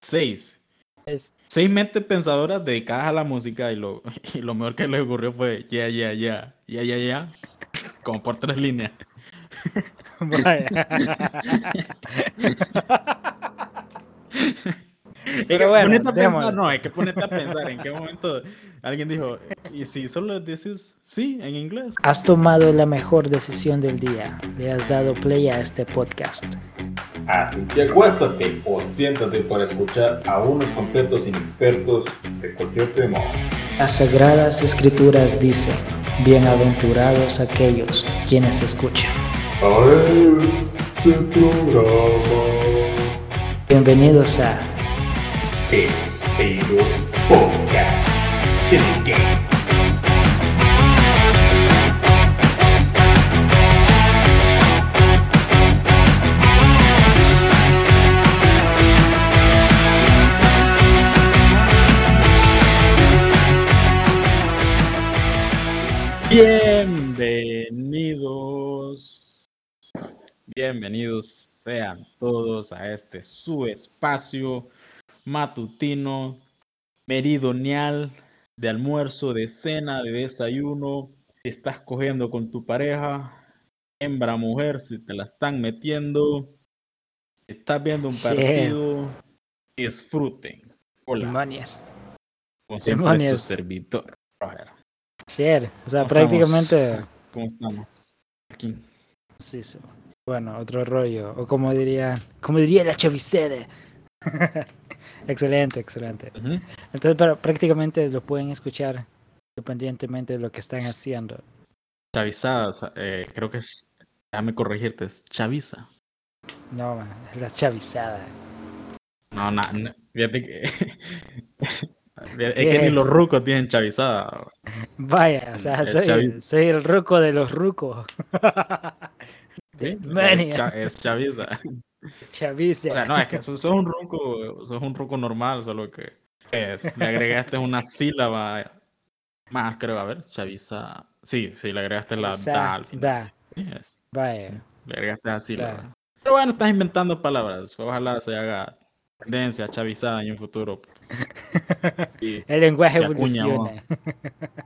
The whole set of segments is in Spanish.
Seis. Es- Seis mentes pensadoras dedicadas a la música y lo, y lo mejor que les ocurrió fue ya, ya, ya, ya, ya, ya, como por tres líneas. Es que bueno, ponete a pensar, no, hay que ponerte a pensar en qué momento alguien dijo, ¿y si solo decís sí en inglés? Has tomado la mejor decisión del día. Le has dado play a este podcast. Así que acuéstate o siéntate para escuchar a unos completos inexpertos de cualquier tema. Las sagradas escrituras dicen, bienaventurados aquellos quienes escuchan. A este programa Bienvenidos a de Pedidos Podcast. Bienvenidos. Bienvenidos sean todos a este su espacio matutino, meridional, de almuerzo, de cena, de desayuno. Si estás cogiendo con tu pareja, hembra, mujer, si te la están metiendo, si estás viendo un partido, disfruten. Hola, demonios. como siempre, su servidor. Roger. Share. O sea, ¿Cómo estamos? prácticamente. ¿Cómo estamos? Aquí. Sí, sí. Bueno, otro rollo. O como diría, como diría la chavicede. excelente, excelente. Entonces, pero prácticamente lo pueden escuchar independientemente de lo que están haciendo. Chavizada, o sea, eh, creo que es, déjame corregirte, es chaviza. No, man, es la chavizada. No, na- fíjate que, es que ni los rucos tienen chavizada. Vaya, o sea, soy, chaviz- soy el ruco de los rucos. ¿sí? Es, cha- es chaviza. Chaviza. O sea, no, es que sos, sos un ruco, sos un ruco normal, solo que es, le agregaste una sílaba más, creo, a ver, chaviza. Sí, sí, le agregaste la da al final. da, Sí, es, vaya. le agregaste la sílaba. Claro. Pero bueno, estás inventando palabras. Ojalá se haga tendencia chavizada en un futuro. El lenguaje evoluciona.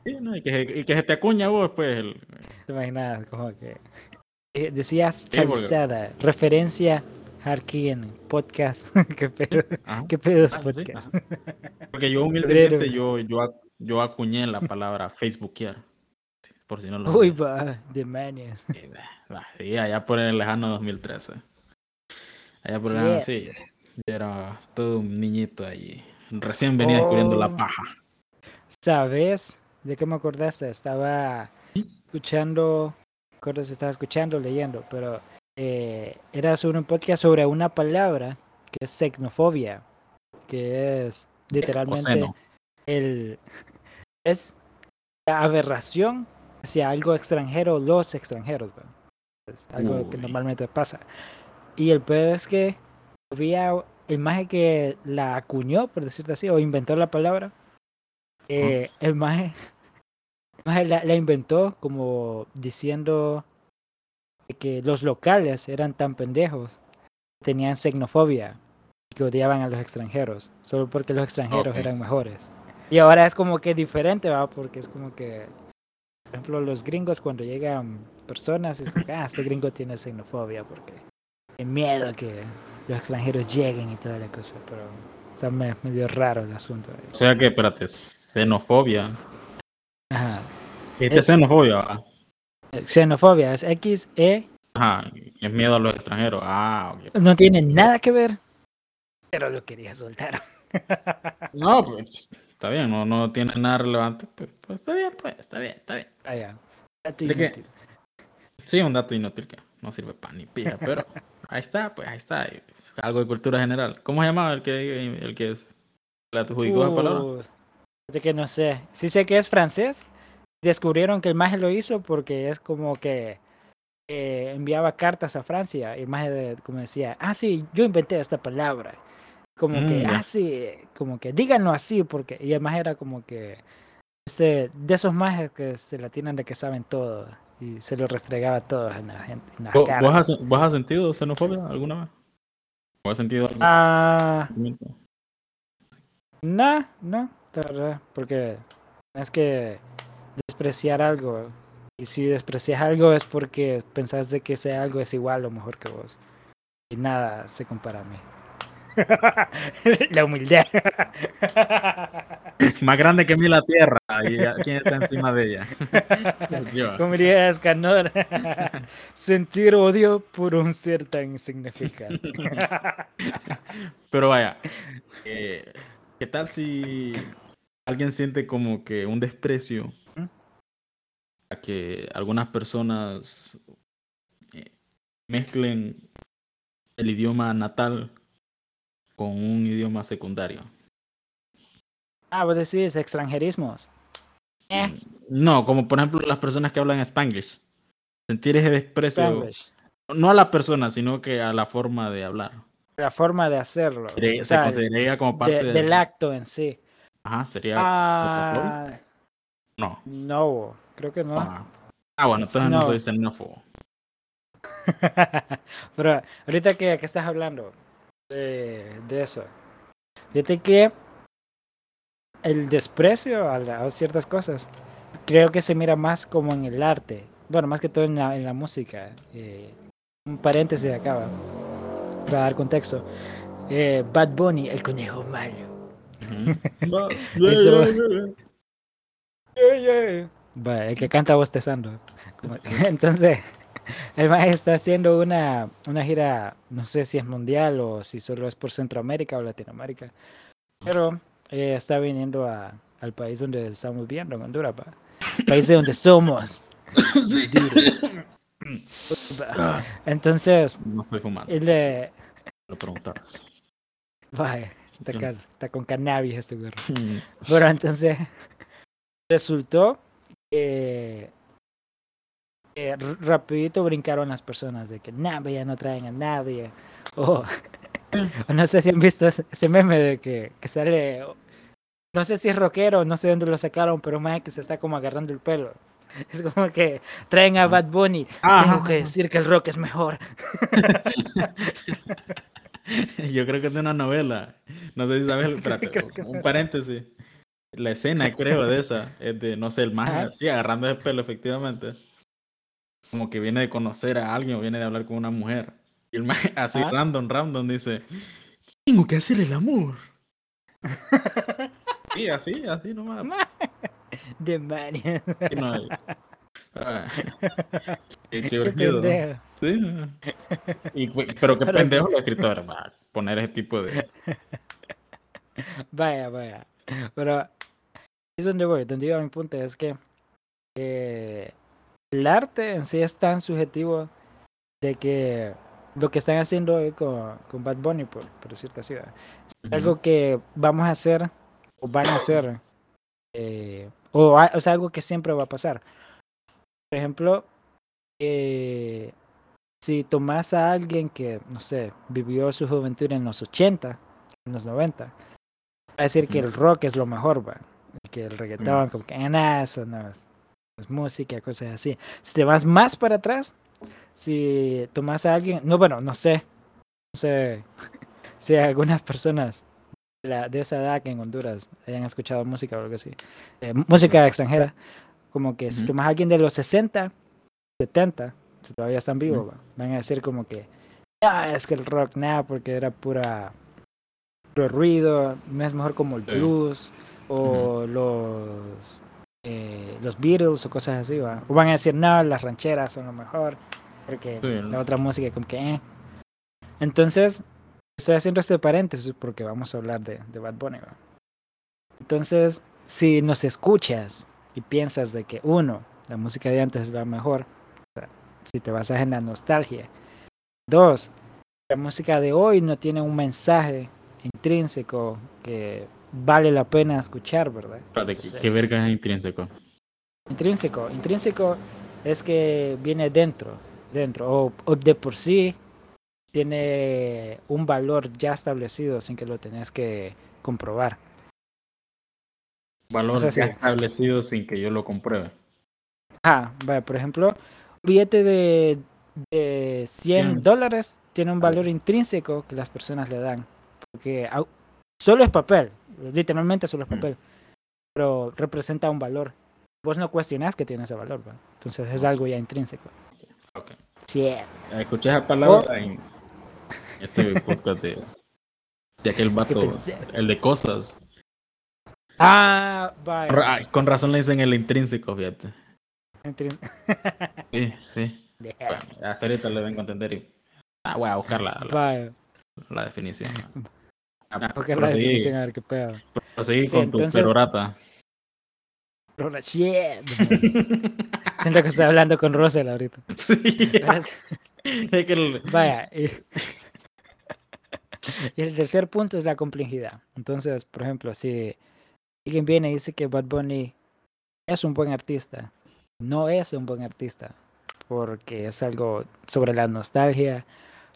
sí, no, y que, se- y que se te acuña vos, pues. El, ¿Te imaginas? Como que. eh, Decías porque- chavizada, referencia Harkin, podcast. ¿Qué pedo? ajá. ¿Qué pedo es Ah, sí, podcast? ajá. Porque yo humildemente yo, yo, yo acuñé la palabra facebookear. Por si no lo Uy, va, demonios. Sí, sí, allá por el lejano 2013. Allá por el lejano, sí. Yo era todo un niñito allí. Recién venía descubriendo la Oh. paja. ¿Sabes de qué me acordaste? Estaba escuchando, recuerdo si estaba escuchando leyendo, pero eh, era sobre un podcast sobre una palabra que es xenofobia, que es literalmente el es la aberración hacia algo extranjero, los extranjeros. Es algo que normalmente pasa. Y el peor es que había el maje que la acuñó, por decirlo así, o inventó la palabra. eh, el maje, el maje la, la inventó como diciendo que los locales eran tan pendejos, tenían xenofobia, que odiaban a los extranjeros, solo porque los extranjeros Ok. eran mejores. Y ahora es como que diferente, ¿va? Porque es como que, por ejemplo, los gringos cuando llegan personas, es como ah, este gringo tiene xenofobia porque tiene miedo que los extranjeros lleguen y toda la cosa, pero está me- medio raro el asunto. O sea que, espérate, xenofobia. Ajá. Dijiste Es- xenofobia. Xenofobia es X, E, Ajá, es miedo a los extranjeros. Ah, ok. no tiene nada que ver, pero lo quería soltar. No, pues está bien, no, no tiene nada relevante. Pues, pues, está bien, pues, está bien, está bien. Allá. Dato ¿De qué? inútil. Sí, un dato inútil que no sirve para ni pija, pero ahí está, pues ahí está. Algo de cultura general. ¿Cómo se llamaba el que, el que es- le adjudicó esa palabra? Uh, de que no sé. Sí sé que es francés. Descubrieron que el maje lo hizo porque es como que eh, enviaba cartas a Francia y el maje de- como decía, ah sí, yo inventé esta palabra. Como Mm, que, ah sí, como que díganlo así porque y el maje era como que ese, de esos majes que se la tienen de que saben todo y se lo restregaba a todos en la gente. En la ¿Vos, cara. vos has, vos has sentido xenofobia alguna vez? ¿O has sentido algún Ah? No, no, la verdad, porque es que despreciar algo. Y si desprecias algo es porque pensás de que ese algo es igual o mejor que vos. Y nada se compara a mí. la humildad. Más grande que mí la tierra. ¿Y quién está encima de ella? Yo. Como diría Escanor, sentir odio por un ser tan insignificante. Pero vaya, eh, ¿qué tal si alguien siente como que un desprecio ¿Mm? a que algunas personas eh, mezclen el idioma natal con un idioma secundario? ah, vos decís extranjerismos. Eh, No, como por ejemplo las personas que hablan Spanglish. Sentir ese desprecio, Spanglish. no a la persona, sino que a la forma de hablar. La forma de hacerlo. Sería- o Se consideraría como parte de- del- del acto en sí. Ajá, sería. Ah, No. no, creo que no. Ah, Ah, bueno, entonces no, No. soy xenófobo. Pero ahorita que, que estás hablando de, de eso, fíjate que el desprecio a, la- a ciertas cosas creo que se mira más como en el arte, bueno, más que todo en la, en la música. Eh, un paréntesis acá, va, para dar contexto. Eh, Bad Bunny, el conejo malo. El que canta bostezando. Entonces, el maestro está haciendo una, una gira, no sé si es mundial o si solo es por Centroamérica o Latinoamérica, pero eh, está viniendo a- al país donde estamos viviendo, en Honduras, va. país de donde somos. duros. Va. Entonces, No estoy fumando. él le... Lo preguntabas. va, está, Yo- ca- está con cannabis este güey. Mm, Pero entonces resultó que, r- rapidito brincaron las personas de que nada, ya no traen a nadie. O, o no sé si han visto ese, meme de que, que sale, no sé si es rockero, no sé dónde lo sacaron, pero más que se está como agarrando el pelo. Es como que traen a Bad Bunny. Tengo que decir que el rock es mejor. Yo creo que es de una novela. No sé si sabes. Sí, un paréntesis. La escena, creo, de esa es de, no sé, el más así, agarrando el pelo, efectivamente. Como que viene de conocer a alguien o viene de hablar con una mujer. Y el así, Ajá. random, random, dice: Tengo que hacer el amor. Sí, así, así nomás. No hay. Ah, qué, qué Qué urgido. pendejo. Sí. Y, pero qué los escritores va poner ese tipo de. Vaya, vaya. Pero es donde voy, donde iba mi punto, es que eh, el arte en sí es tan subjetivo de que lo que están haciendo hoy con, con Bad Bunny, por, por decirte así, ¿verdad? es algo que vamos a hacer o van a hacer, eh, o, o sea, algo que siempre va a pasar. Por ejemplo, eh, si tomas a alguien que, no sé, vivió su juventud en los 80, en los 90, va a decir que el rock es lo mejor, va. Que el reggaetón, como que, "Ah, nah, eso no es, no es música, cosas así. Si te vas más para atrás, si tomas a alguien, no, bueno, no sé, no sé si algunas personas de, la- de esa edad que en Honduras hayan escuchado música o algo así, eh, música extranjera, como que si tomas a alguien de los 60, 70, si todavía están vivos, van a decir como que, ah, es que el rock, nada, porque era pura puro ruido, no es mejor como el Sí. blues o los eh, los Beatles o cosas así, ¿va? o van a decir, no, las rancheras son lo mejor, porque Sí, la otra música como que, eh. Entonces, estoy haciendo este paréntesis porque vamos a hablar de, de Bad Bunny, ¿va? Entonces, si nos escuchas y piensas de que uno, la música de antes es la mejor, o sea, si te basas en la nostalgia. Dos, la música de hoy no tiene un mensaje intrínseco que vale la pena escuchar, ¿verdad? Espérate, ¿qué, Sí. qué verga es intrínseco? Intrínseco. Intrínseco es que viene dentro, dentro, o, o de por sí tiene un valor ya establecido sin que lo tengas que comprobar. Valor ya establecido sin que yo lo compruebe. Ah, vaya, por ejemplo, un billete de, de 100 100. dólares tiene un valor intrínseco que las personas le dan. Porque solo es papel. Literalmente solo es Mm. papel. Pero representa un valor. Vos no cuestionás que tiene ese valor, ¿va? Entonces es algo ya intrínseco. Ok. Shit. Escuché esa palabra Oh. en este podcast de, de aquel ¿Qué vato, el de cosas. Ah, vaya. Con razón le dicen el intrínseco, fíjate. Intrín- Sí, sí. Bueno, hasta ahorita le vengo a entender y. Ah, voy a buscar la, la, la definición. Ah, Porque la a ver qué pedo. proseguí Sí, con tu perorata. Pero la shit. Siento que estoy hablando con Rosel ahorita. Sí. Es que Vaya. Y... y el tercer punto es la complejidad. Entonces, por ejemplo, si alguien viene y dice que Bad Bunny es un buen artista, no es un buen artista, porque es algo sobre la nostalgia,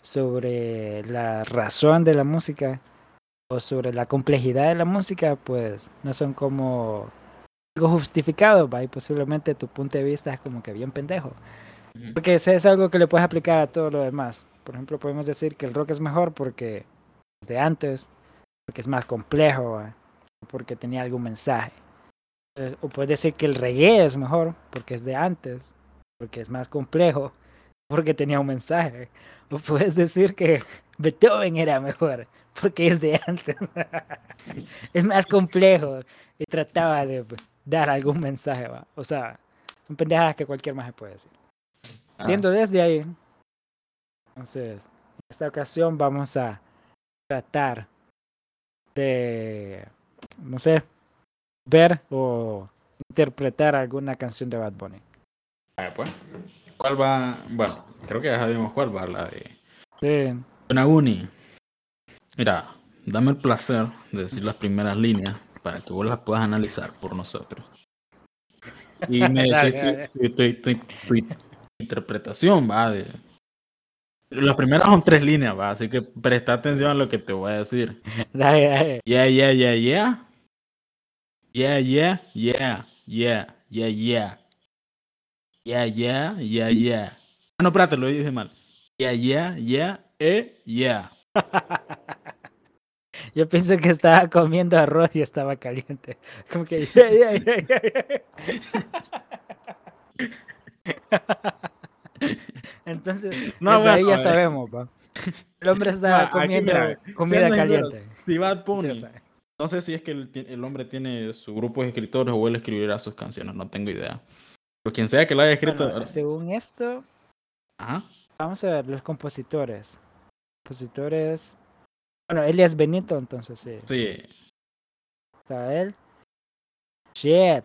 sobre la razón de la música o sobre la complejidad de la música, pues no son como algo justificado, ¿va? y posiblemente tu punto de vista es como que bien pendejo. Porque ese es algo que le puedes aplicar a todo lo demás. Por ejemplo, podemos decir que el rock es mejor porque es de antes, porque es más complejo, ¿va? porque tenía algún mensaje. Eh, O puedes decir que el reggae es mejor porque es de antes, porque es más complejo, porque tenía un mensaje. O puedes decir que Beethoven era mejor porque es de antes. es más complejo y trataba de dar algún mensaje. ¿va? O sea, son pendejadas que cualquier más puede decir. Ah, Partiendo desde ahí, entonces, en esta ocasión vamos a tratar de, no sé, ver o interpretar alguna canción de Bad Bunny. pues. ¿Cuál va? Bueno, creo que ya sabemos cuál va, la de Sí, Uni. Mira, dame el placer de decir las primeras líneas para que vos las puedas analizar por nosotros. Y me decís dale. tu, tu- tu- tu- tu interpretación, va, de... Las primeras son tres líneas, va, así que presta atención a lo que te voy a decir. dale, dale. Yeah, yeah, yeah, yeah. Yeah, yeah, yeah, yeah, yeah, yeah. Yeah, yeah, yeah, yeah. Ah, no, espérate, lo dije mal. Yeah, yeah, yeah, eh, yeah. Yo pienso que estaba comiendo arroz y estaba caliente. Como que... yeah, yeah, yeah. Entonces, No, desde ahí bueno, ya sabemos, pa. El hombre estaba aquí, comiendo mira, comida caliente. Si Bad Bunny, no sé si es que el, el hombre tiene su grupo de escritores o él escribirá sus canciones, no tengo idea. Pero quien sea que lo haya escrito. Bueno, según esto, Ajá. vamos a ver los compositores. Compositores. Bueno, Elias Benito, entonces sí. Sí. Está él. Shit.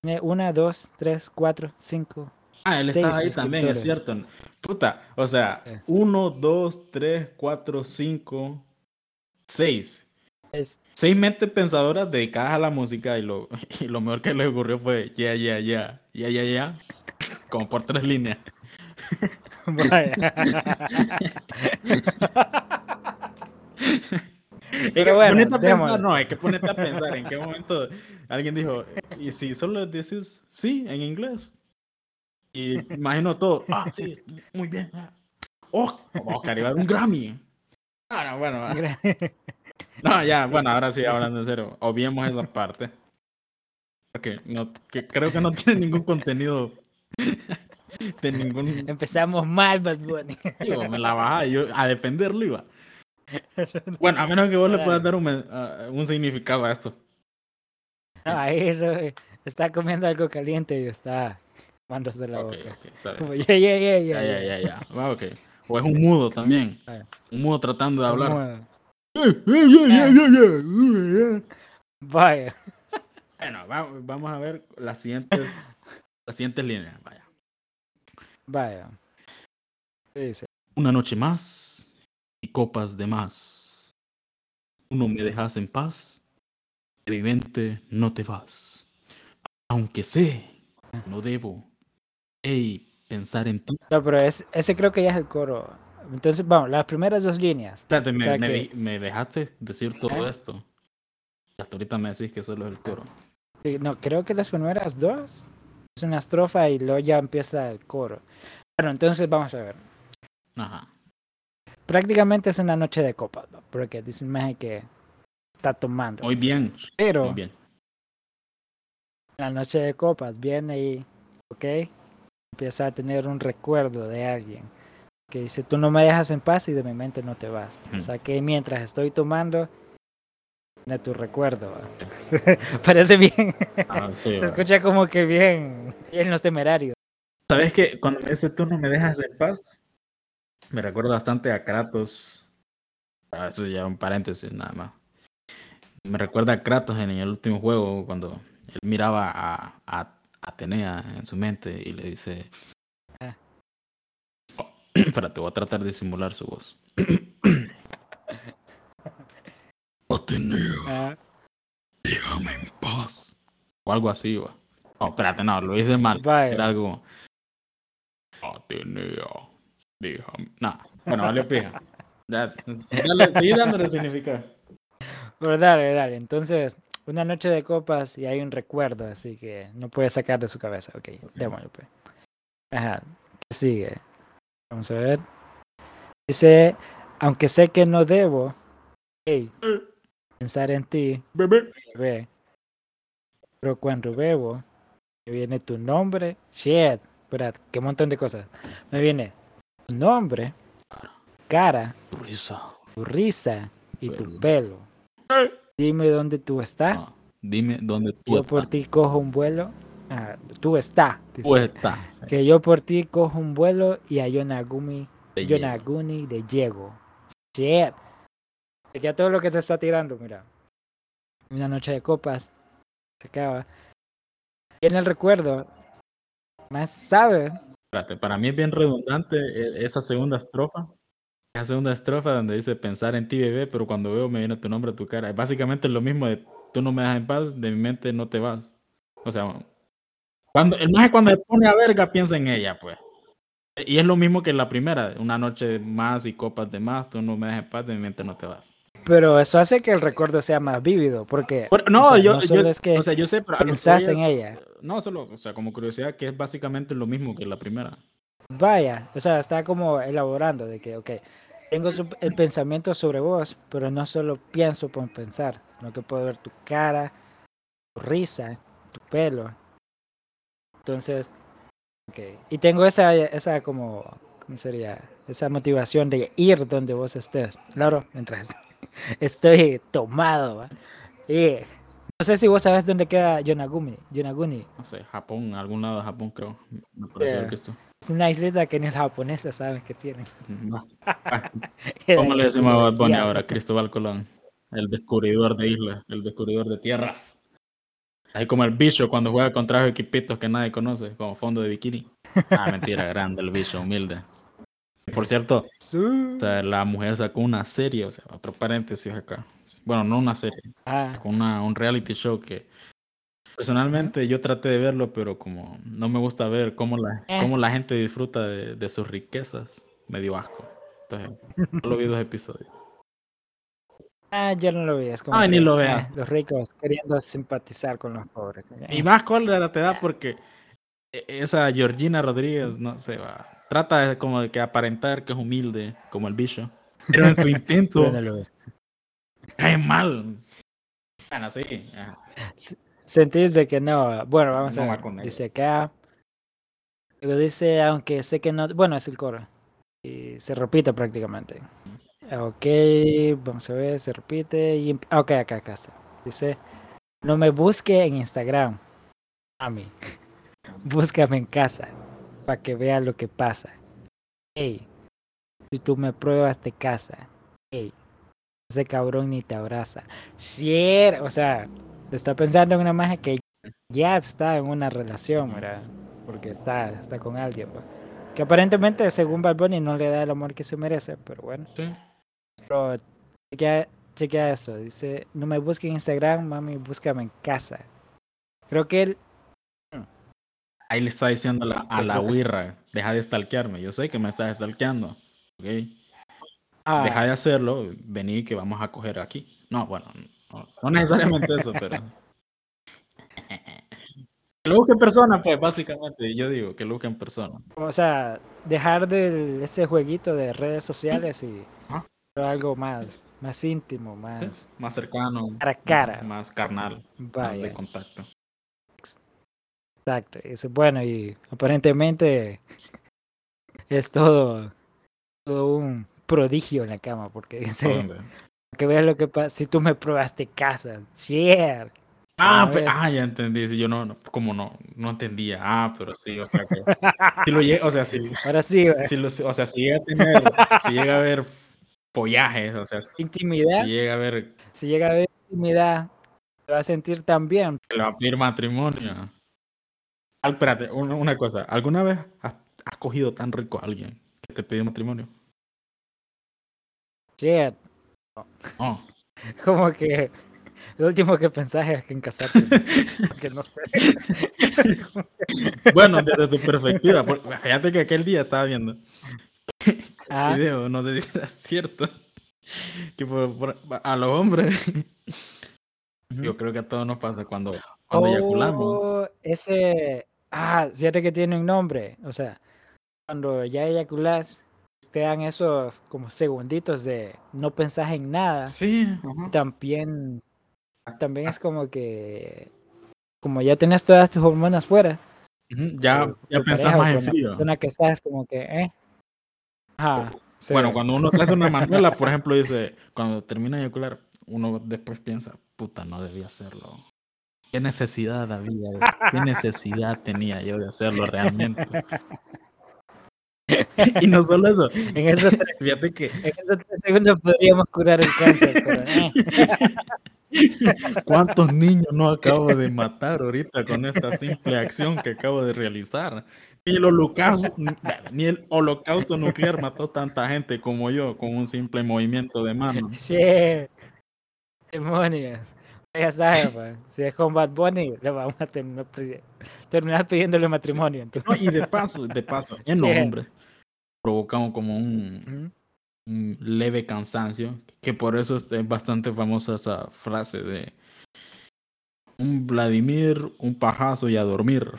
Tiene una, dos, tres, cuatro, cinco. Ah, él está ahí también, es cierto. Puta, o sea, Eh. uno, dos, tres, cuatro, cinco, seis. Es, Seis mentes pensadoras dedicadas a la música y lo, y lo mejor que le ocurrió fue ya, ya, ya, ya, ya, ya, como por tres líneas. vaya. Es Pero que bueno, ponete a pensar, no, hay que ponerte a pensar en qué momento alguien dijo, y si solo decís sí en inglés. Y imagino todo, ah, sí, muy bien. ah. Oh, Oscar iba a dar un Grammy. Ah, no, bueno, ah. no, ya, bueno, ahora sí, hablando en serio, obviemos esa parte. Porque no, que creo que no tiene ningún contenido de ningún... Empezamos mal, Bad Bunny. Digo, me la bajaba yo a defenderlo iba. Bueno, a menos que vos le puedas dar un, ah, un significado a esto. Ahí eso, está comiendo algo caliente y está tomándose la boca. ok, está bien. Como, yeah, yeah, yeah, yeah, Ya, ya, ya, ya. Ok. O es un mudo también. Ah. Un mudo tratando de hablar. Vaya. Bueno, va- vamos a ver las siguientes, las siguientes líneas. Vaya. Vaya. Una noche más copas de más. Tú no me dejas en paz. Evidente no te vas. Aunque sé, no debo. Ey, pensar en ti. No, pero es, ese creo que ya es el coro. Entonces, vamos, las primeras dos líneas. Espérate, me, sea me que- di- me dejaste decir todo esto. Hasta ahorita me decís que solo es el coro. Sí, No, creo que las primeras dos es una estrofa y luego ya empieza el coro. Bueno, entonces vamos a ver. Ajá. Prácticamente es una noche de copas, ¿no? porque dicen más que está tomando. Muy bien. Pero Muy bien. la noche de copas viene y, ok, empieza a tener un recuerdo de alguien que dice, tú no me dejas en paz y de mi mente no te vas. O Ujú. sea que mientras estoy tomando, viene tu recuerdo. Parece bien. Ah, sí, Se escucha como que bien, bien los temerarios. ¿Sabes que Cuando me dice tú no me dejas en paz, me recuerda bastante a Kratos. Ah, eso ya un paréntesis nada más. Me recuerda a Kratos en el último juego, cuando él miraba a, a Atenea en su mente y le dice... Ah. Oh, espérate, voy a tratar de simular su voz. Atenea, Ah, déjame en paz. O algo así, va. Oh, espérate, no, lo hice mal. Vaya. Era algo. Atenea, déjame. No, bueno, vale pija. Dale- sigue dándole significado. pero dale, dale. Entonces, una noche de copas y hay un recuerdo, así que no puede sacar de su cabeza. Ok, démosle pues. Ajá, ¿qué sigue? Vamos a ver. Dice, aunque sé que no debo, hey, pensar en ti, Bebé. bebé. Pero cuando bebo, me viene tu nombre, shit, espera, qué montón de cosas. Me viene tu nombre, cara, Risa. tu risa y tu Pelo. Dime dónde tú estás. Ah, dime dónde tú Yo por ti cojo un vuelo. Ah, tú estás. Tú estás. Que yo por ti cojo un vuelo y a Yonaguni, Te llevo. Yonaguni de llego. Shit. Ya todo lo que te está tirando, mira. Una noche de copas. Se acaba. Y en el recuerdo. Más sabe. Espérate, para mí es bien redundante eh, esa segunda estrofa. Esa segunda estrofa donde dice pensar en ti, bebé, pero cuando veo me viene tu nombre, tu cara. Es básicamente lo mismo de tú no me dejas en paz, de mi mente no te vas. O sea, cuando, el maje cuando se pone a verga piensa en ella, pues. Y es lo mismo que la primera, una noche más y copas de más, tú no me dejas en paz, de mi mente no te vas. Pero eso hace que el recuerdo sea más vívido. Porque. Pero- no, o sea, yo, no yo- es que o sea, yo sé, pero a pensás en es- ella. No, solo, o sea, como curiosidad, que es básicamente lo mismo que la primera. Vaya, o sea, está como elaborando de que, ok, tengo el pensamiento sobre vos, pero no solo pienso por pensar, sino que puedo ver tu cara, tu risa, tu pelo. Entonces, ok, y tengo esa, esa como, ¿cómo sería? Esa motivación de ir donde vos estés, claro, mientras estoy tomado, ¿va? Y no sé si vos sabes dónde queda Yonaguni, Yonaguni. No sé, Japón, algún lado de Japón, creo. Me pareció Yeah. visto. Es una islita que ni los japoneses saben que tienen. No. ¿Cómo le decimos a Bad Bunny ahora? Cristóbal Colón. El descubridor de islas, el descubridor de tierras. Ahí como el bicho cuando juega con traje equipitos que nadie conoce, como fondo de bikini. Ah, mentira, grande el bicho, humilde. Por cierto, o sea, la mujer sacó una serie, o sea, otro paréntesis acá. Bueno, no una serie, Ah, con una, un reality show que personalmente yo traté de verlo, pero como no me gusta ver cómo la, Eh. cómo la gente disfruta de, de sus riquezas, me dio asco. Entonces, solo vi dos episodios. ah, yo no lo vi. Es como Ay, ni lo ah, veas. los ricos queriendo simpatizar con los pobres. Y más cólera te da porque e- esa Georgina Rodríguez, no sé, va. Trata de como de que aparentar que es humilde, como el bicho. Pero en su intento lo cae mal. Bueno, sí. Sentís de que no. Bueno, vamos No a ver. Dice acá. Luego dice, aunque sé que no. Bueno, es el coro. Y se repite prácticamente. Ok, vamos a ver, se repite. Y... em- ah, Ok, acá, acá está. Dice, no me busque en Instagram. Mami. Búscame en casa. Para que vea lo que pasa. Ey, si tú me pruebas te casa. Ey, ese cabrón ni te abraza. Shit, o sea, está pensando en una magia que ya está en una relación, ¿verdad? Porque está, está con alguien, pues. Que aparentemente, según Bad Bunny, no le da el amor que se merece, pero bueno. Sí. Pero chequea, chequea eso. Dice, no me busques en Instagram, mami, búscame en casa. Creo que él... Ahí le está diciendo a la, a Sí, la creo que sí. huirra, deja de stalkearme. Yo sé que me estás stalkeando. ¿ok? Ah, Deja de hacerlo, vení que vamos a coger aquí. No, bueno, no, no necesariamente eso, pero. Que lo busque en persona, pues, básicamente. Yo digo que lo busque en persona. O sea, dejar de ese jueguito de redes sociales y pero algo más, más íntimo, Sí, más Más cercano. cara a cara. Más carnal. Más de contacto. Exacto. Eso, bueno, y aparentemente es todo, todo un prodigio en la cama, porque ¿A dice, dónde? que veas lo que pasa, si tú me probaste casa, yeah. Ah, vez. ah, ya entendí. Sí, yo no, no, como no, no entendía. Ah, pero sí, o sea que. Si lo llega, o sea, si, Ahora sí, si lo- o sea, si llega a tener, si llega a ver follajes, o sea, si intimidad, llega a ver si llega a haber intimidad, te va a sentir tan bien. que le va a pedir matrimonio. Espérate, una, una cosa. ¿Alguna vez has, has cogido tan rico a alguien que te pidió matrimonio? Shit. No. Como que lo último que pensás es que en casarte. Porque no sé. Bueno, desde tu perspectiva, fíjate que aquel día estaba viendo Ah, video, no sé si era cierto, que por- por- a los hombres, yo creo que a todos nos pasa cuando, cuando eyaculamos. Oh, ese. Ah, fíjate que tiene un nombre. O sea, cuando ya eyaculas, te dan esos como segunditos de no pensás en nada. Sí, Y ajá. también, también es como que. Como ya tienes todas tus hormonas fuera. Ya, ya tu pensás más en frío. persona que estás, como que, eh. Ajá. Bueno, sí. cuando uno se hace una manuela, por ejemplo, dice, cuando termina de eyacular, uno después piensa, puta, no debía hacerlo. ¿Qué necesidad había? ¿Qué necesidad tenía yo de hacerlo realmente? y no solo eso, En esos, tres, fíjate que en esos tres segundos podríamos curar el cáncer, pero, eh. cuántos niños no acabo de matar ahorita con esta simple acción que acabo de realizar. Ni el holocausto, ni el holocausto nuclear mató tanta gente como yo con un simple movimiento de mano. Shit. Demonios. Ya sabes, pues, si es con Bad Bunny, le vamos a terminar, pidi- terminar pidiéndole matrimonio. No, y de paso, de paso, en los hombres provocamos como un, un leve cansancio, que por eso es es bastante famosa esa frase de un Vladimir, un pajazo y a dormir.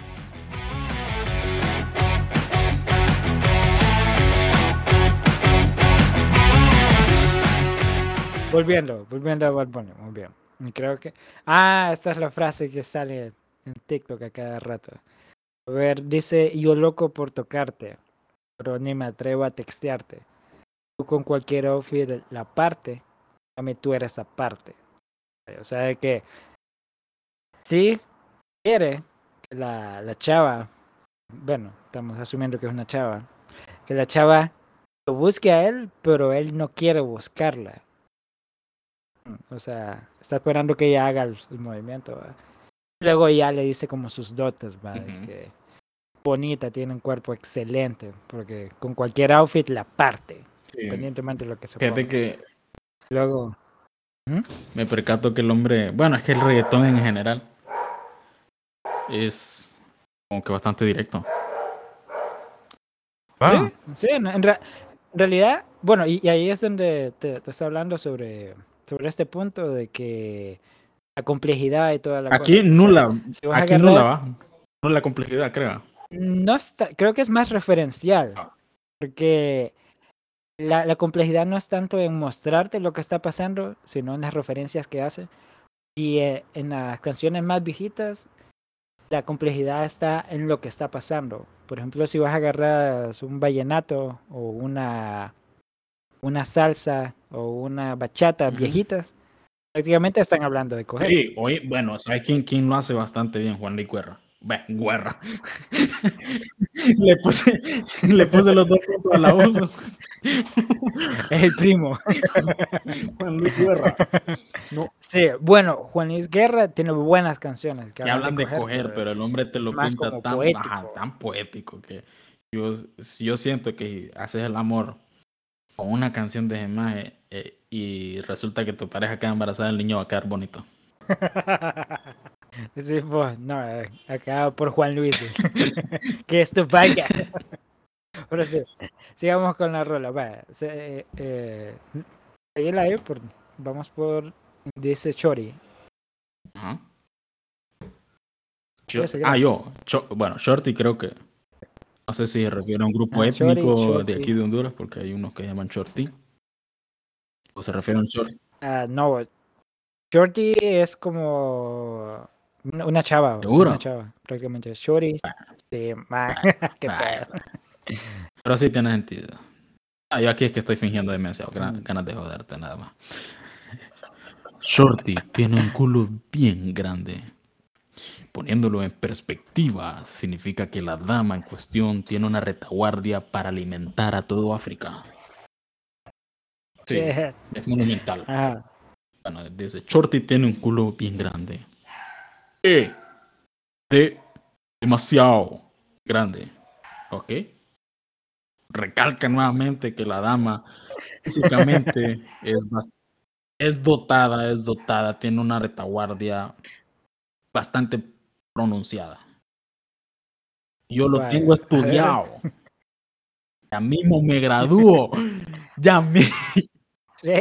Volviendo, volviendo a Bad Bunny, muy bien. Creo que. Ah, esta es la frase que sale en TikTok a cada rato. A ver, dice: Yo loco por tocarte, pero ni me atrevo a textearte. Tú con cualquier outfit la parte, a tú eres aparte. O sea, de que. Sí, quiere que la, la chava. Bueno, estamos asumiendo que es una chava. Que la chava lo busque a él, pero él no quiere buscarla. O sea, está esperando que ella haga el, el movimiento. ¿va? Luego ya le dice como sus dotes, ¿va? de Ujú. que bonita, tiene un cuerpo excelente, porque con cualquier outfit la parte, independientemente de lo que se Fíjate ponga. que Luego, me percato que el hombre, bueno, es que el reggaetón en general es como que bastante directo. sí, sí, en, en rea- en realidad, bueno, y, y ahí es donde te, te está hablando sobre, sobre este punto de que la complejidad y toda la Aquí cosa. o sea, nula, si vas a aquí nula va. No la complejidad, creo. No está, creo que es más referencial, Ah. porque la, la complejidad no es tanto en mostrarte lo que está pasando, sino en las referencias que hace. Y eh, en las canciones más viejitas, la complejidad está en lo que está pasando. Por ejemplo, si vas a agarrar un vallenato o una, una salsa o una bachata Ujú. viejitas, prácticamente están hablando de coger. Sí, oye, bueno, ¿sabes quién, quién lo hace bastante bien? Juan Luis Guerra. Ve, Guerra. le, puse, le puse los dos puntos a la uno. Es el primo. Juan Luis Guerra. No, Sí, bueno, Juan Luis Guerra tiene buenas canciones que que hablan de coger, pero el hombre te lo pinta tan, poético. tan poético que yo, yo siento que haces el amor con una canción de Gemaje eh, y resulta que tu pareja queda embarazada, el niño va a quedar bonito. Sí, pues, no, eh, acá por Juan Luis. eh. que esto vaya. Pero sí, sigamos con la rola. Va, se, eh, eh, vamos por, dice Chori. Ajá. Yo- ah, yo. Cho- bueno, Shorty creo que. No sé si se refiere a un grupo Ah, Shorty, étnico de Shorty. aquí de Honduras, porque hay unos que llaman Shorty. ¿O se refiere a un short? Ah, no, Shorty es como una chava, ¿Seguro? una chava, prácticamente. Shorty, sí, qué Ah, pedo. Pero sí tiene sentido. Ah, yo aquí es que estoy fingiendo demencia, gra- Mm. ganas de joderte nada más. Shorty tiene un culo bien grande. Poniéndolo en perspectiva, significa que la dama en cuestión tiene una retaguardia para alimentar a todo África. Sí, es monumental. Ajá. Bueno, dice, Shorty tiene un culo bien grande. E. De demasiado grande. ¿Ok? Recalca nuevamente que la dama físicamente es, es dotada, es dotada, tiene una retaguardia bastante pronunciada. Yo lo Vaya, tengo estudiado. Ya mismo me gradúo. Ya mi- Sí,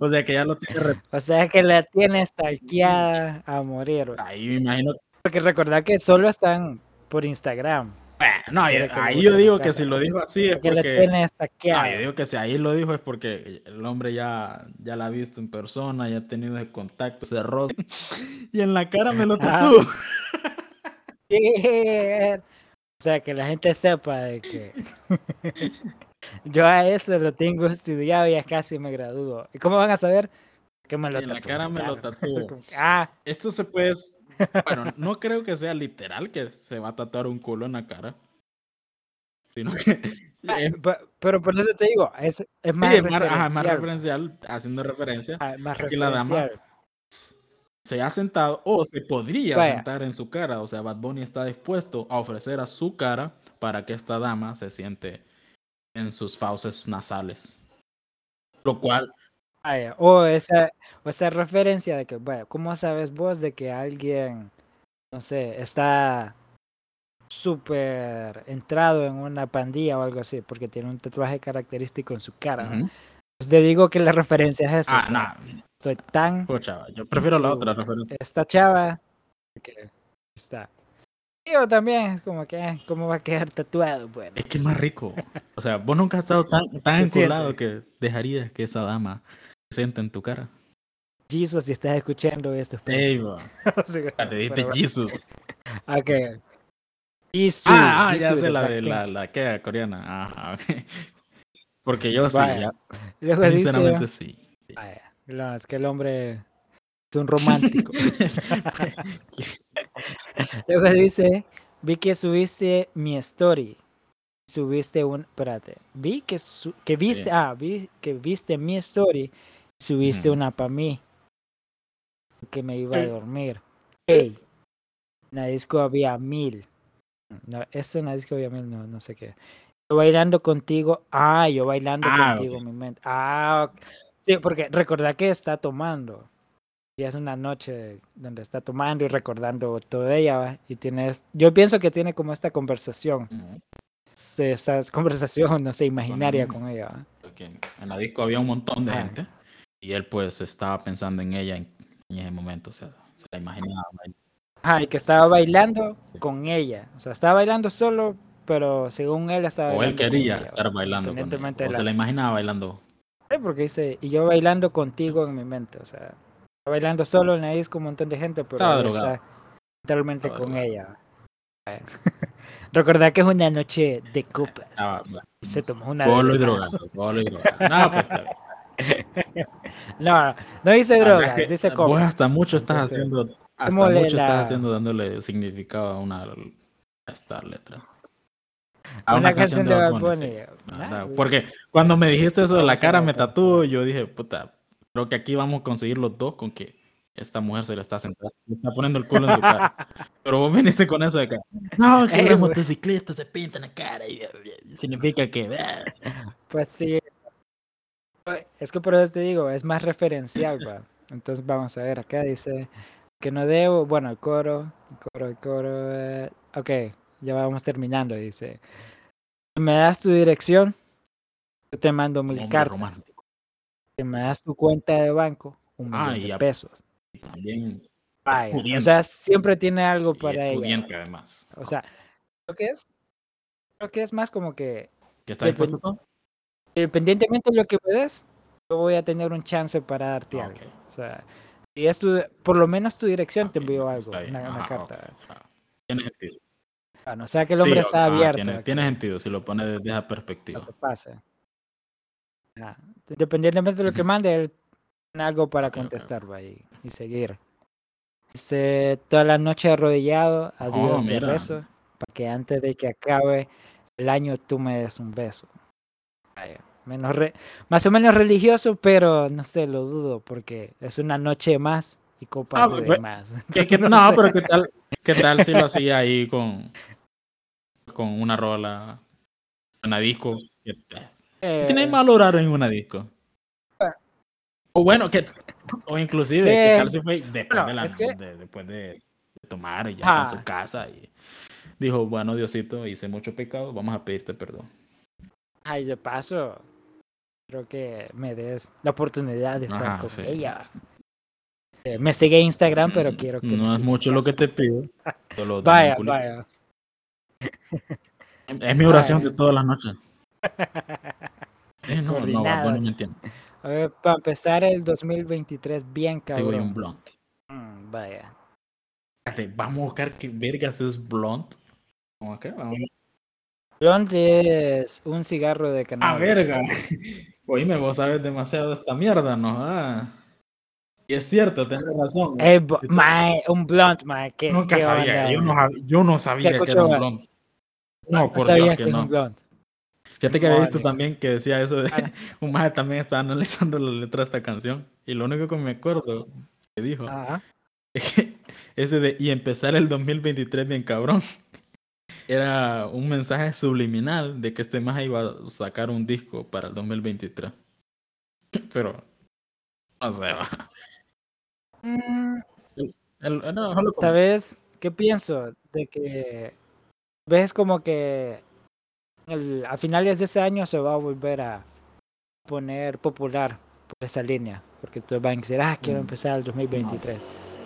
O sea que ya lo tiene o sea que la tiene stalkeada a morir. Ahí me imagino Porque recordad que solo están por Instagram. Bueno, no, ahí yo digo que si lo dijo así es Que la porque. tiene No, yo digo que si ahí lo dijo es porque el hombre ya, ya la ha visto en persona, ya ha tenido ese contacto, ese rostro. Y en la cara me lo Ah. tatuó. Sí. O sea, que la gente sepa de que yo a eso lo tengo estudiado y ya casi me gradúo. ¿Y cómo van a saber? Que me lo Y en la cara me lo que, ah, Esto se puede. Bueno, no creo que sea literal que se va a tatuar un culo en la cara. Sino que. pe- pero por eso te digo, es, es sí, más es más, ajá, más referencial, referencial, haciendo referencia. ah, más la dama referencial. Se ha sentado o se podría Vaya. sentar en su cara. O sea, Bad Bunny está dispuesto a ofrecer a su cara para que esta dama se siente en sus fauces nasales. Lo cual, Vaya, O esa, o esa referencia de que, bueno, ¿cómo sabes vos de que alguien, no sé, está súper entrado en una pandilla o algo así? Porque tiene un tatuaje característico en su cara. Pues te digo que la referencia es eso. ah, o sea, no, Soy tan pucha, yo prefiero la otra referencia. esta chava que está. Yo también, es como que, eh, ¿cómo va a quedar tatuado? Bueno, Es que es más rico. O sea, vos nunca has estado tan, tan enculado que dejarías que esa dama se siente en tu cara. Jesus, si estás escuchando esto. Ey, bro. Sí, te pero- Jesus. Ok. Jisoo, Ah, ah, ya Jisoo sé la de la, la que coreana. Ajá, ok. Porque yo sí, ya, Luego dice, sinceramente sí. vaya, no, es que el hombre es un romántico. Luego dice, vi que subiste mi story. Subiste un, espérate, vi que, su- que viste, ah, vi que viste mi story. Subiste una para mí. Que me iba a dormir. Hey, en la disco había mil. No, eso en la disco había mil, no, no sé qué. Yo bailando contigo. Ah, yo bailando Ah, contigo, mi mente. Ah, ok. Sí, porque recordá que está tomando. Y es una noche donde está tomando y recordando todo ella. ¿va? Y tienes, yo pienso que tiene como esta conversación. Ujú. se- Esta conversación, no sé, imaginaria con ella. ¿va? Porque en la disco había un montón de Ah. gente y él pues estaba pensando en ella en, en ese momento, o sea, se la imaginaba. Ajá, y que estaba bailando con ella. O sea, estaba bailando solo, pero según él estaba O él quería ella, estar bailando con ella, o se la imaginaba bailando. Porque dice, y yo bailando contigo en mi mente, o sea, está bailando solo en la disco un montón de gente, pero drogado. está totalmente Estaba con ella. Recordad que es una noche de copas. Bueno, Se tomó una de Polo y polo y. No, pues está. No, no dice drogas, que dice Vos copas. hasta mucho estás Entonces, haciendo, hasta mucho la- estás haciendo dándole significado a una a esta letra. A Una canción de Bad Bunny, Bunny. sí. Nada, güey. Porque cuando me dijiste eso de la cara, me tatuó, yo dije, puta, creo que aquí vamos a conseguir los dos con que esta mujer se le está sentando, le está poniendo el culo en su cara. Pero vos viniste con eso de que, no, que los motociclistas se pintan la cara y, y significa que... eh, Pues sí. Es que por eso te digo, es más referencial, va. Entonces vamos a ver, acá dice que no debo, bueno, el coro, el coro, el coro, eh, ok, ya vamos terminando, dice. Me das tu dirección, yo te mando mil cartas. romántico. Me das tu cuenta de banco, un Ah, millón de pesos. También Vaya, o sea, siempre tiene algo y para ella. además. O sea, lo que es, lo que es más como que ¿Que está dispuesto independientemente de lo que me des, yo voy a tener un chance para darte Ah, algo. O sea, si es tu, por lo menos tu dirección te Ok, envió algo, está bien, una, una carta. ok, ajá. Tiene sentido. Bueno, o sea que el hombre Sí, está abierto. Tiene, que- sentido si lo pone desde esa lo perspectiva. que pase. Ah, Independientemente de lo que mande, él tiene algo para Ok, ok. contestar va, y, seguir. Dice, toda la noche arrodillado a Oh, de rezo, para que antes de que acabe el año tú me des un beso. Vaya, menos re- más o menos religioso, pero no sé, lo dudo, porque es una noche más y copas Ah, de pues, más. Que- que- No pero ¿qué tal, ¿qué tal si lo hacía ahí con, con una rola, una disco? ¿Qué tiene Eh, malo orar en una disco? Ah. O bueno, que, o inclusive, Sí. ¿qué tal si fue después, Bueno, de, la- es que- de- después de, tomar y ya está en su casa y dijo, bueno, Diosito, hice mucho pecado, vamos a pedirte perdón. Ay, de paso, creo que me des la oportunidad de estar Ajá, con sí. ella. Eh, me sigue Instagram, pero Mm, quiero que No es mucho lo que te pido. Solo Vaya, vaya. Es mi oración Vaya. de todas las noches. Eh, no, no, Bunny me dice. entiende. A ver, para empezar el 2023 bien Te doy un cabrón. blunt. Mm, vaya. Vamos a buscar qué vergas es blunt. ¿Cómo que? Vamos Blunt es un cigarro de. Ah, cannabis. verga. Oíme, vos sabes demasiado de esta mierda, ¿no? Ah. Y es cierto, tenés razón. Eh, mae, un blunt, mae. ¿qué, Nunca qué sabía, onda, yo no, yo no sabía que era un blunt. No No, por sabía Dios que que es un no. blunt. Fíjate que había visto también que decía eso de un maje también estaba analizando la letra de esta canción y lo único que me acuerdo que dijo Ajá. es que ese de y empezar el 2023 bien cabrón era un mensaje subliminal de que este maje iba a sacar un disco para el 2023. Pero no sé. va. Mm, El- el- no, ¿Sabes qué pienso? De que ves como que el- a finales de ese año se va a volver a poner popular por esa línea. Porque todos van a decir, ah, quiero Mm. empezar el 2023.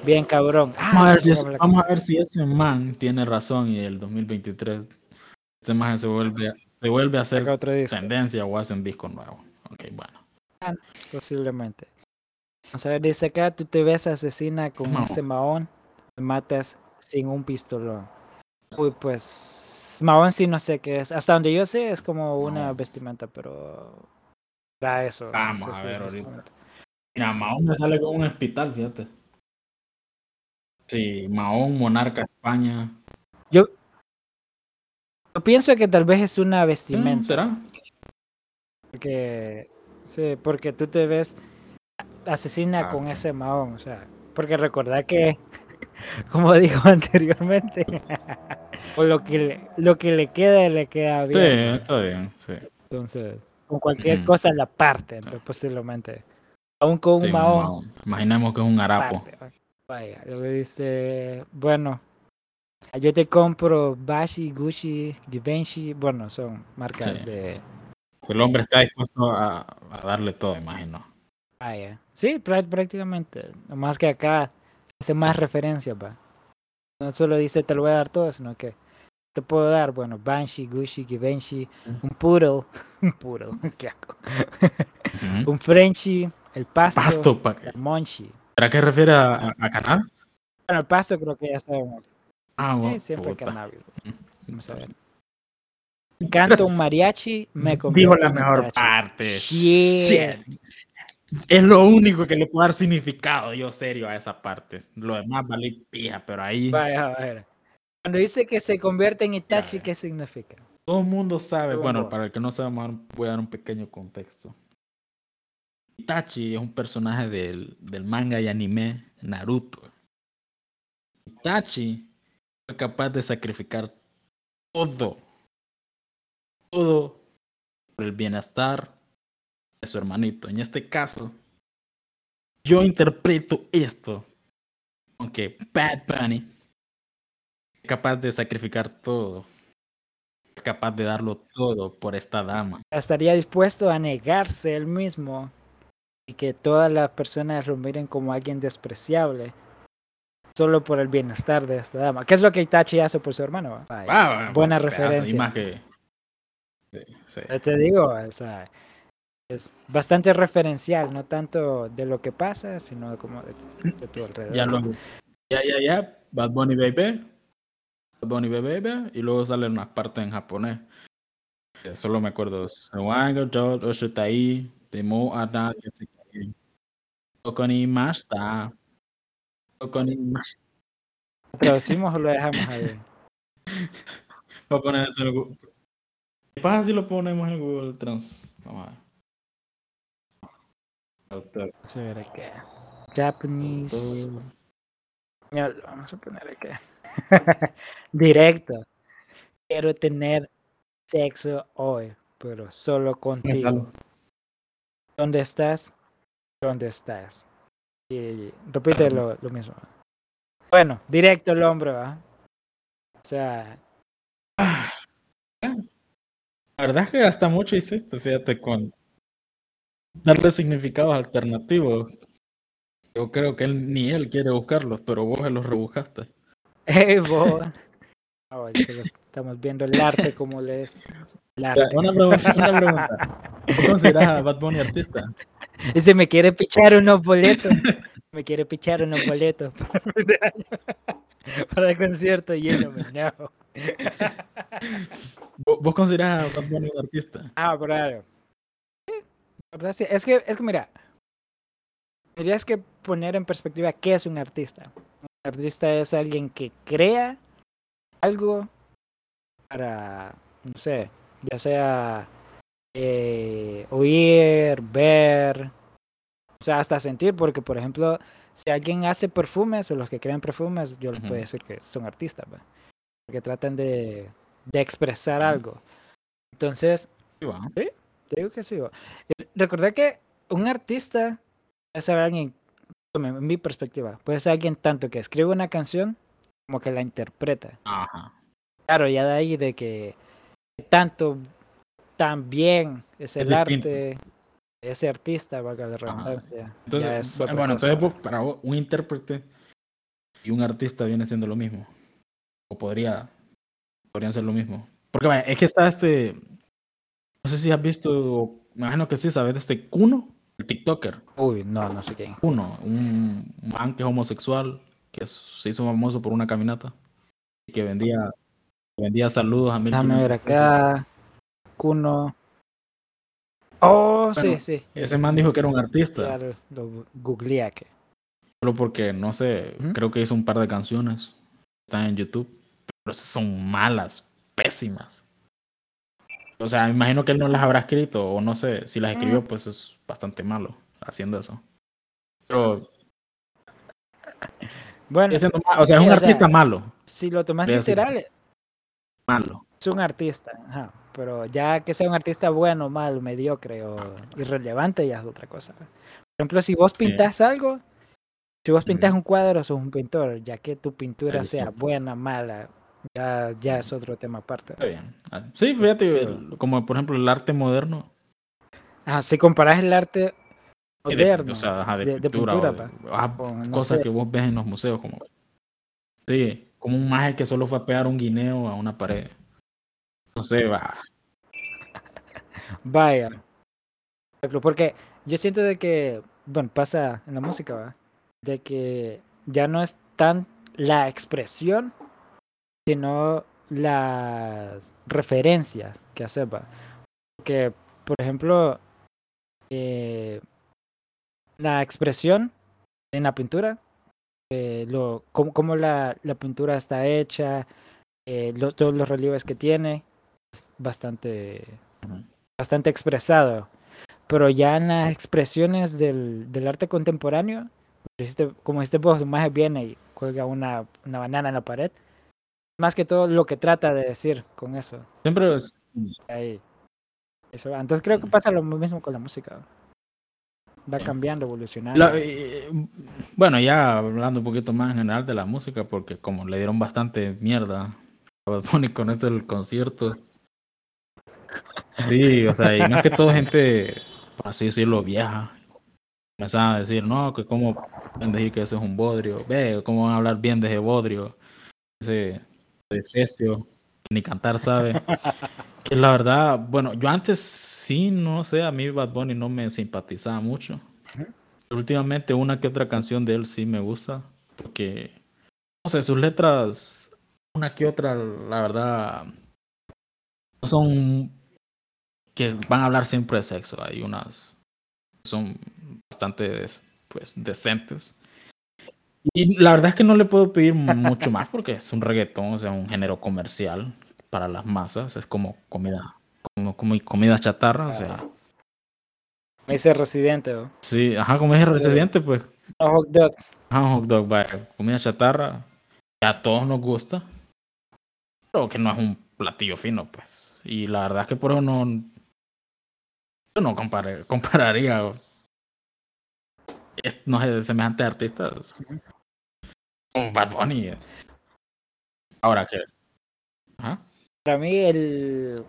Bien cabrón. Ah, Vamos a ver si, ya es- sacamos la vamos a canción. ver si ese man tiene razón y el 2023 ese maje se vuelve, se vuelve a hacer tendencia o hace un disco nuevo. Ok, bueno. posiblemente. Vamos a ver, dice acá, tú te ves asesina con Mahón. ese maón, te matas sin un pistolón. Uy, pues, maón sí no sé qué es. Hasta donde yo sé es como una Mahón. vestimenta, pero... Era eso. no Vamos sé a si ver ahorita. Mira, Mahón me sale con un hospital, fíjate. Sí, Mahón, Monarca España. Yo, yo pienso que tal vez es una Mm, vestimenta. ¿Será? Porque, sí, porque tú te ves asesina Ah, con ese maón, o sea, porque recordar que, como dijo anteriormente, o lo que le, lo que le queda, le queda Sí, bien. ¿no? está bien, sí. Entonces, con cualquier Ujú. cosa la parte, entonces posiblemente. Aún con un Sí, un maón, Mahón. Imaginemos que es un harapo. Vaya, luego dice, bueno, yo te compro Bashi, Gucci, Givenchy, bueno, son marcas Sí. de... El hombre está dispuesto a, a darle todo, imagino. Vaya. Sí, prá- prácticamente. Nomás que acá hace más referencias, va. No solo dice te lo voy a dar todo, sino que te puedo dar, bueno, Banshee, Gucci, Givenchy, un Poodle, un Poodle, qué asco. Un Frenchie, el Pasto, Pasto, pa- el Monchi. ¿para qué refiere a, a, cannabis? Bueno, el Pasto creo que ya sabemos. Ah, Eh, bueno, siempre puta. cannabis. Vamos a ver. Canto un mariachi, me Dijo la mejor Itachi. parte. Shit. Shit. Es lo único que le puedo dar significado, yo serio, a esa parte. Lo demás vale pija, pero ahí Vaya, a ver. Cuando dice que se convierte en Itachi. ¿qué significa? todo el mundo sabe. Bueno, vos. para el que no sabe, voy a dar un pequeño contexto. Itachi es un personaje del, del manga y anime Naruto. Itachi fue capaz de sacrificar todo, todo por el bienestar de su hermanito. En este caso, yo interpreto esto, aunque Bad Bunny es capaz de sacrificar todo, es capaz de darlo todo por esta dama. estaría dispuesto a negarse él mismo y que todas las personas lo miren como alguien despreciable solo por el bienestar de esta dama. ¿Qué es lo que Itachi hace por su hermano? Ah, buena pedazo referencia. Sí, sí. te digo, o sea, es bastante referencial, no tanto de lo que pasa, sino como de, de tu alrededor. Ya, lo, ya, ya, ya, Bad Bunny Baby, Bad Bunny Baby, y luego salen unas partes en japonés. Solo me acuerdo, Demo, Ada, Okonimashita. Okonimashita. ¿Lo traducimos o lo dejamos ahí? Voy a poner eso en Google. ¿Qué pasa si lo ponemos en Google Trans? Vamos a ver. Autor. Vamos a ver acá. Japanese. Lo vamos a poner acá. Directo. Quiero tener sexo hoy, pero solo contigo. ¿Dónde estás? ¿Dónde estás? Y repite lo, lo mismo. Bueno, directo el hombro, ¿ah? O sea, La verdad es que gasta mucho hice esto, fíjate, con darle significados alternativos. Yo creo que él ni él quiere buscarlos, pero vos los rebuscaste. hey, vos. Oh, lo estamos viendo el arte como lees el arte. Una pregunta, una pregunta. ¿Vos considerás a Bad Bunny artista? Ese me quiere pichar unos boletos. Me quiere pichar unos boletos para, el concierto lleno, no. ¿Vos vos considerás a Bad Bunny un artista? Ah, claro. Verdad sí. Es que, es que mira, tendrías que poner en perspectiva qué es un artista. Un artista es alguien que crea algo para, no sé, ya sea eh, oír, ver, o sea, hasta sentir, porque por ejemplo, si alguien hace perfumes o los que crean perfumes, yo les puedo decir que son artistas, ¿va? porque tratan de, de expresar algo. Entonces, Sí. Te digo que sí. Eh, Recordar que un artista puede ser alguien, en mi perspectiva, puede ser alguien tanto que escribe una canción como que la interpreta. Ajá. Claro, ya de ahí de que tanto, tan bien es el arte, ese artista, valga la redundancia. Entonces, otra bueno, cosa. entonces vos, para vos, un intérprete y un artista viene siendo lo mismo. O podría, podrían ser lo mismo. Porque vaya, es que está este, no sé si has visto, me imagino que sí, sabes de este Kuno, el TikToker. Uy, no, no sé quién. Kuno, un man que es homosexual, que se hizo famoso por una caminata y que vendía, vendía saludos a mil Déjame ver acá. Kuno. Oh, sí, Bueno, sí. Ese man dijo que era un artista, lo, lo googleé aquí. solo porque, no sé, creo que hizo un par de canciones, están en YouTube, pero esas son malas, pésimas. O sea, me imagino que él no las habrá escrito, o no sé, si las escribió, Mm. pues es bastante malo haciendo eso. Pero, Bueno, o sea, es un sea, artista malo, si lo tomas a decir- literal, malo. es un artista. Ajá. Pero ya que sea un artista bueno, malo, mediocre o irrelevante, ya es otra cosa. Por ejemplo, si vos pintas algo, si vos pintas Ujú. un cuadro, sos un pintor, ya que tu pintura Ahí sea buena, mala, ya, ya es otro tema aparte. Está bien. Ah, Sí, fíjate, Sí. el- como por ejemplo el arte moderno, Ajá, si comparas el arte eh, de- moderno o sea, ajá, de, de, de pintura, o de- ajá, no cosas sé, que vos ves en los museos, como sí, como un maje que solo fue a pegar un guineo a una pared. No sé, va. Vaya. Ejemplo, Porque yo siento de que, bueno, pasa en la música, ¿va? De que ya no es tan la expresión, sino las referencias que ¿va? Porque, por ejemplo, eh, la expresión en la pintura, eh, lo, cómo, cómo la, la pintura está hecha, eh, lo- todos los relieves que tiene, es bastante bastante expresado. Pero ya en las expresiones del, del arte contemporáneo, como este vos, más viene y cuelga una, una banana en la pared. Más que todo lo que trata de decir con eso. Siempre es- Ahí. Eso va. Entonces creo que pasa lo mismo con la música. Va cambiando, evolucionando. la- eh, bueno, ya hablando un poquito más en general de la música, porque como le dieron bastante mierda a con esto del concierto. Sí, o sea, y más que todo gente, por así decirlo, vieja. Empezaban a decir, no, que cómo pueden decir que eso es un bodrio. Ve, cómo van a hablar bien de ese bodrio. Ese de Efesio. ni cantar sabe. que la verdad, bueno, yo antes sí, no sé, a mí Bad Bunny no me simpatizaba mucho. Últimamente una que otra canción de él sí me gusta, porque, no sé, sus letras, una que otra, la verdad, no son que van a hablar siempre de sexo. Hay unas que son bastante pues, decentes. Y la verdad es que no le puedo pedir mucho más porque es un reggaetón, o sea, un género comercial para las masas. Es como comida, como, como comida chatarra, o sea. Ese residente, ¿o? Sí, ajá, como ese residente, pues. Un hot dog. Ajá, un hot dog, vaya, comida chatarra. Que a todos nos gusta. Pero que no es un platillo fino, pues. Y la verdad es que por eso no. Yo no comparé, compararía. No sé, semejantes artistas un Bad Bunny. Ahora que. Para mí, el.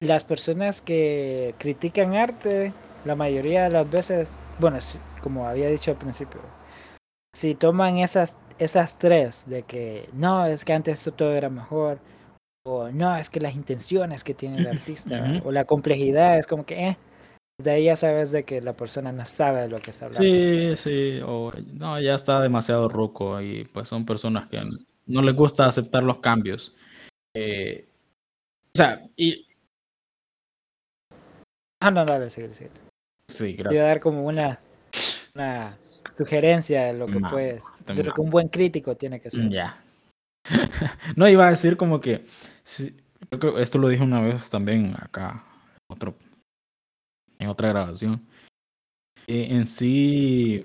Las personas que critican arte, la mayoría de las veces, bueno, como había dicho al principio, si toman esas, esas tres, de que no, es que antes todo era mejor, o no, es que las intenciones que tiene el artista, o la complejidad, es como que, eh, de ahí ya sabes de que la persona no sabe de lo que está hablando. Sí, sí, o no, ya está demasiado roco y pues son personas que no les gusta aceptar los cambios. Eh, o sea, y... Ah, no, dale, sigue, sigue. Sí, gracias. Voy a dar como una, una sugerencia de lo que puedes, de lo que un buen crítico tiene que ser. Ya. no, iba a decir como que, esto lo dije una vez también acá, otro en otra grabación. Eh, en sí,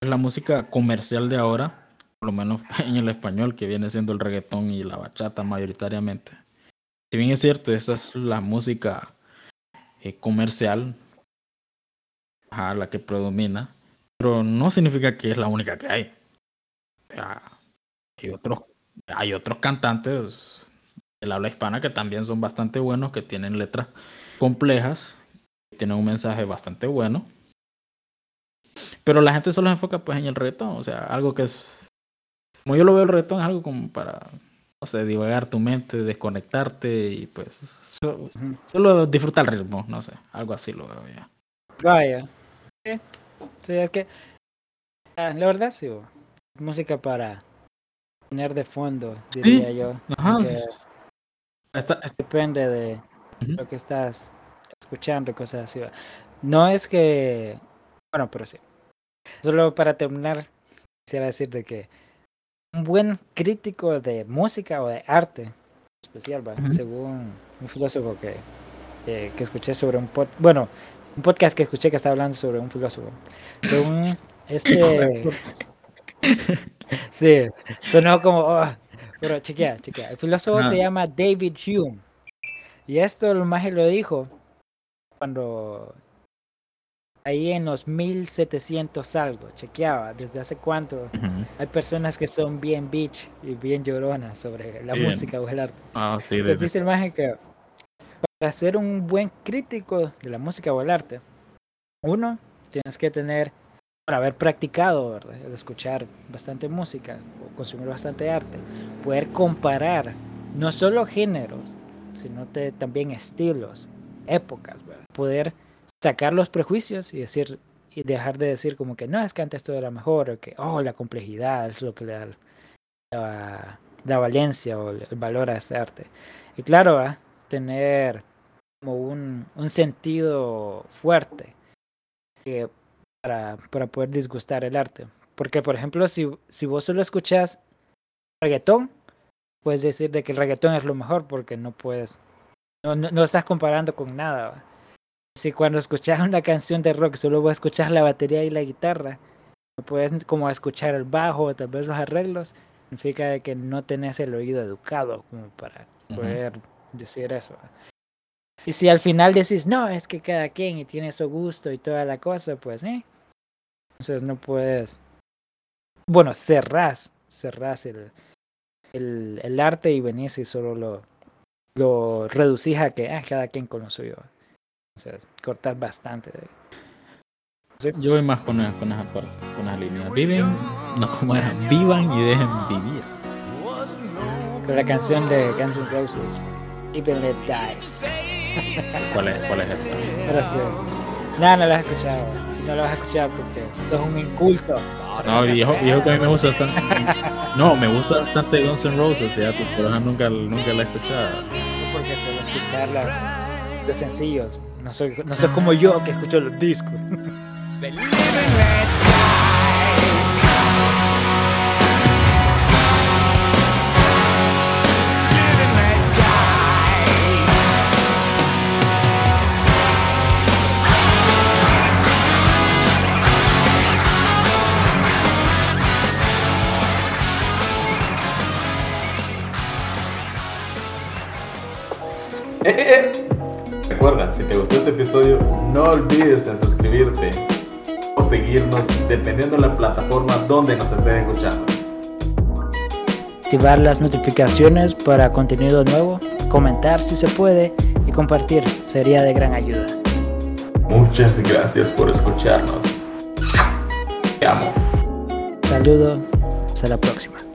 la música comercial de ahora, por lo menos en el español, que viene siendo el reggaetón y la bachata mayoritariamente. Si bien es cierto, esa es la música eh, comercial, a la que predomina, pero no significa que es la única que hay. hay otros, hay otros cantantes del habla hispana que también son bastante buenos, que tienen letras complejas tiene un mensaje bastante bueno. Pero la gente solo se enfoca pues en el reto, o sea, algo que es, como yo lo veo el reto, es algo como para, no sé, divagar tu mente, desconectarte y pues solo, disfrutar el ritmo, no sé, algo así lo veo ya. Vaya. Sí, es que ah, la verdad sí, música para poner de fondo, diría yo. Ajá. Depende de lo que estás escuchando cosas así. No es que, bueno, pero sí. Solo para terminar, quisiera decir de que un buen crítico de música o de arte especial, según un filósofo que, que, escuché sobre un pod, bueno, un podcast que escuché que estaba hablando sobre un filósofo. Según este sí, sonó como oh, pero chequea, chequea. El filósofo se llama David Hume. Y esto el más lo dijo cuando ahí en los 1700 algo, chequeaba desde hace cuánto. Hay personas que son bien bitch y bien lloronas sobre la música o el arte. Ah, sí, Entonces dice el maje que para ser un buen crítico de la música o el arte, uno, tienes que tener, bueno, haber practicado, ¿verdad? El escuchar bastante música o consumir bastante arte, poder comparar no solo géneros, sino también estilos, épocas, poder sacar los prejuicios y decir y dejar de decir como que no es que antes todo era mejor o que oh la complejidad es lo que le da la, valencia o el valor a ese arte y claro tener como un, un sentido fuerte eh, para, para poder disgustar el arte. Porque por ejemplo si, si vos solo escuchas reggaetón puedes decir de que el reggaetón es lo mejor porque no puedes no, no, no estás comparando con nada si cuando escuchas una canción de rock solo vas a escuchar la batería y la guitarra, no puedes como escuchar el bajo o tal vez los arreglos, significa que no tenés el oído educado como para poder decir eso. Y si al final decís, no, es que cada quien y tiene su gusto y toda la cosa, pues, ¿eh? Entonces no puedes, bueno, cerrás, cerrás el, el, el arte y venís y solo lo, lo reducís a que ah, cada quien con lo suyo. O sea, cortar bastante. Yo voy más con, con, esa, con esa línea. Viven, no como era, vivan y dejen vivir. con la canción de Guns N' Roses, Even Let Die. ¿Cuál es, cuál es esa? Ahora sí. No, no la has escuchado. No la vas a escuchar porque sos un inculto. No, dijo, dijo que a mí me gusta bastante. No, me gusta bastante Guns N' Roses, fíjate, pero esa nunca, nunca la he escuchado. Porque suelo escuchar las- los sencillos. No soy, no soy como yo que escucho los discos. Te gustó este episodio, no olvides en suscribirte o seguirnos dependiendo de la plataforma donde nos estés escuchando. Activar las notificaciones para contenido nuevo, comentar si se puede y compartir sería de gran ayuda. Muchas gracias por escucharnos. Te amo. Saludo, hasta la próxima.